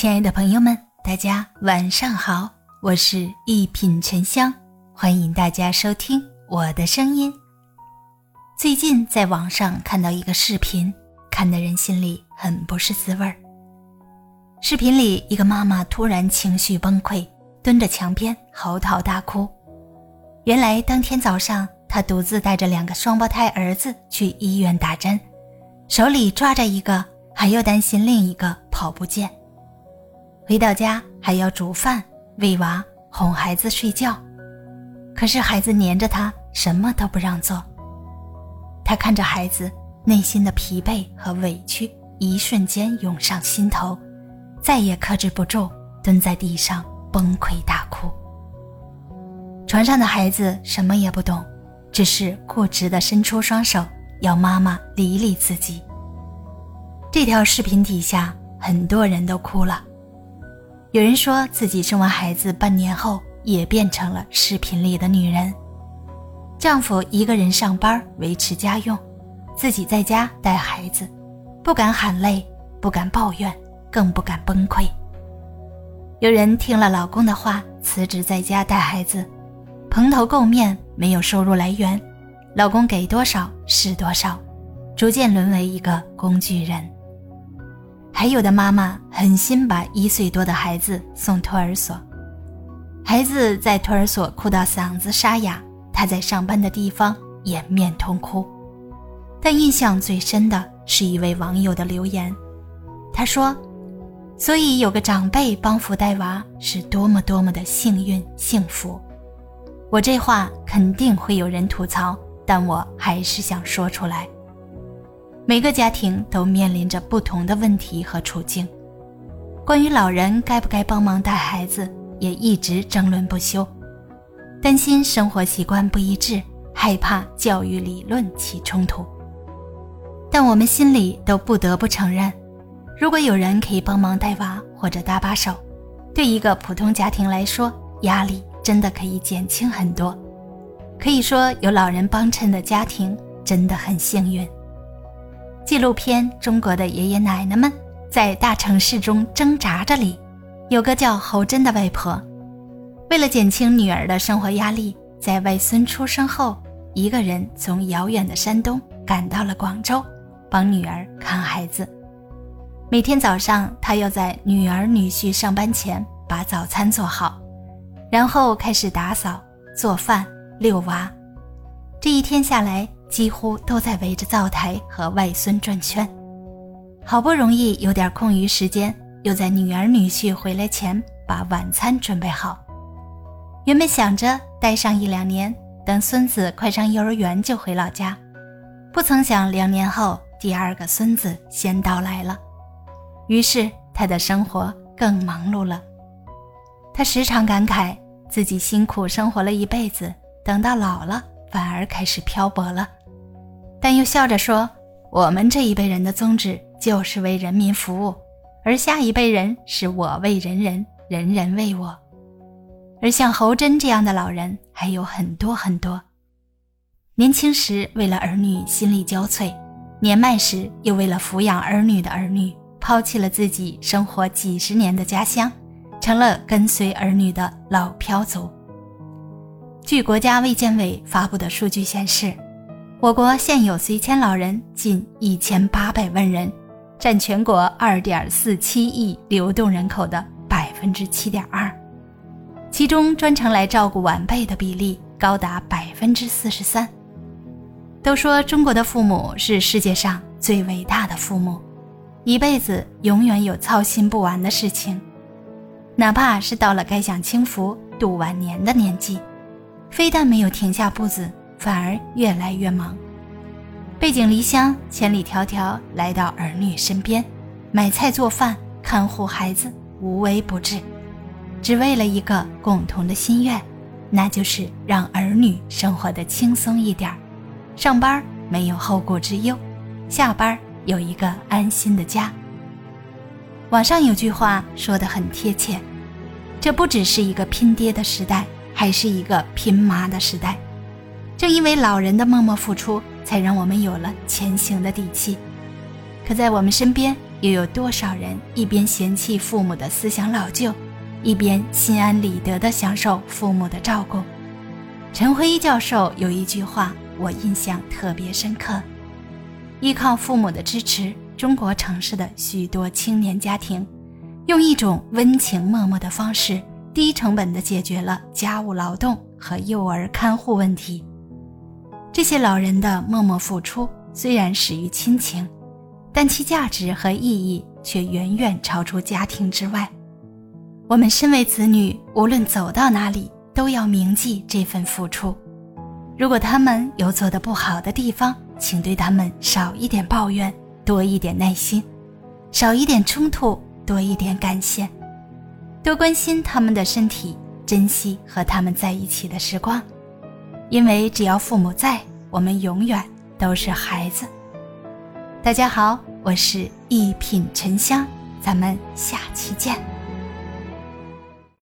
亲爱的朋友们，大家晚上好，我是一品沉香，欢迎大家收听我的声音。最近在网上看到一个视频，看的人心里很不是滋味儿。视频里，一个妈妈突然情绪崩溃，蹲着墙边嚎啕大哭。原来当天早上，她独自带着两个双胞胎儿子去医院打针，手里抓着一个，还又担心另一个跑不见。回到家还要煮饭、喂娃、哄孩子睡觉，可是孩子黏着他，什么都不让做。他看着孩子，内心的疲惫和委屈一瞬间涌上心头。再也克制不住，蹲在地上崩溃大哭。床上的孩子什么也不懂，只是固执地伸出双手要妈妈理理自己。这条视频底下很多人都哭了，有人说自己生完孩子半年后也变成了视频里的女人，丈夫一个人上班维持家用，自己在家带孩子，不敢喊累，不敢抱怨。更不敢崩溃。有人听了老公的话，辞职在家带孩子，蓬头垢面，没有收入来源，老公给多少是多少，逐渐沦为一个工具人。还有的妈妈狠心把一岁多的孩子送托儿所，孩子在托儿所哭到嗓子沙哑，她在上班的地方掩面痛哭。但印象最深的是一位网友的留言，他说。所以有个长辈帮扶带娃是多么多么的幸运幸福，我这话肯定会有人吐槽，但我还是想说出来。每个家庭都面临着不同的问题和处境，关于老人该不该帮忙带孩子，也一直争论不休，担心生活习惯不一致，害怕教育理论起冲突。但我们心里都不得不承认。如果有人可以帮忙带娃或者搭把手，对一个普通家庭来说，压力真的可以减轻很多。可以说，有老人帮衬的家庭真的很幸运。纪录片《中国的爷爷奶奶们在大城市中挣扎着》里，有个叫侯珍的外婆，为了减轻女儿的生活压力，在外孙出生后，一个人从遥远的山东赶到了广州，帮女儿看孩子。每天早上，他要在女儿女婿上班前把早餐做好，然后开始打扫、做饭、遛娃。这一天下来，几乎都在围着灶台和外孙转圈。好不容易有点空余时间，又在女儿女婿回来前把晚餐准备好。原本想着待上一两年，等孙子快上幼儿园就回老家，不曾想两年后，第二个孙子先到来了。于是他的生活更忙碌了，他时常感慨自己辛苦生活了一辈子，等到老了反而开始漂泊了，但又笑着说：“我们这一辈人的宗旨就是为人民服务，而下一辈人是我为人人，人人为我。”而像侯珍这样的老人还有很多很多。年轻时为了儿女心力交瘁，年迈时又为了抚养儿女的儿女。抛弃了自己生活几十年的家乡，成了跟随儿女的老漂族。据国家卫健委发布的数据显示，我国现有随迁老人近一千八百万人，占全国二点四七亿流动人口的百分之七点二，其中专程来照顾晚辈的比例高达百分之四十三。都说中国的父母是世界上最伟大的父母。一辈子永远有操心不完的事情，哪怕是到了该享清福、度晚年的年纪，非但没有停下步子，反而越来越忙。背井离乡，千里迢迢来到儿女身边，买菜做饭、看护孩子，无微不至，只为了一个共同的心愿，那就是让儿女生活的轻松一点上班没有后顾之忧，下班有一个安心的家。网上有句话说的很贴切，这不只是一个拼爹的时代，还是一个拼妈的时代。正因为老人的默默付出，才让我们有了前行的底气。可在我们身边，又有多少人一边嫌弃父母的思想老旧，一边心安理得地享受父母的照顾？陈辉教授有一句话，我印象特别深刻：依靠父母的支持，中国城市的许多青年家庭，用一种温情脉脉的方式，低成本地解决了家务劳动和幼儿看护问题。这些老人的默默付出虽然始于亲情，但其价值和意义却远远超出家庭之外。我们身为子女，无论走到哪里，都要铭记这份付出。如果他们有做得不好的地方，请对他们少一点抱怨，多一点耐心；少一点冲突，多一点感谢。多关心他们的身体，珍惜和他们在一起的时光。因为只要父母在，我们永远都是孩子。大家好，我是一品沉香，咱们下期见。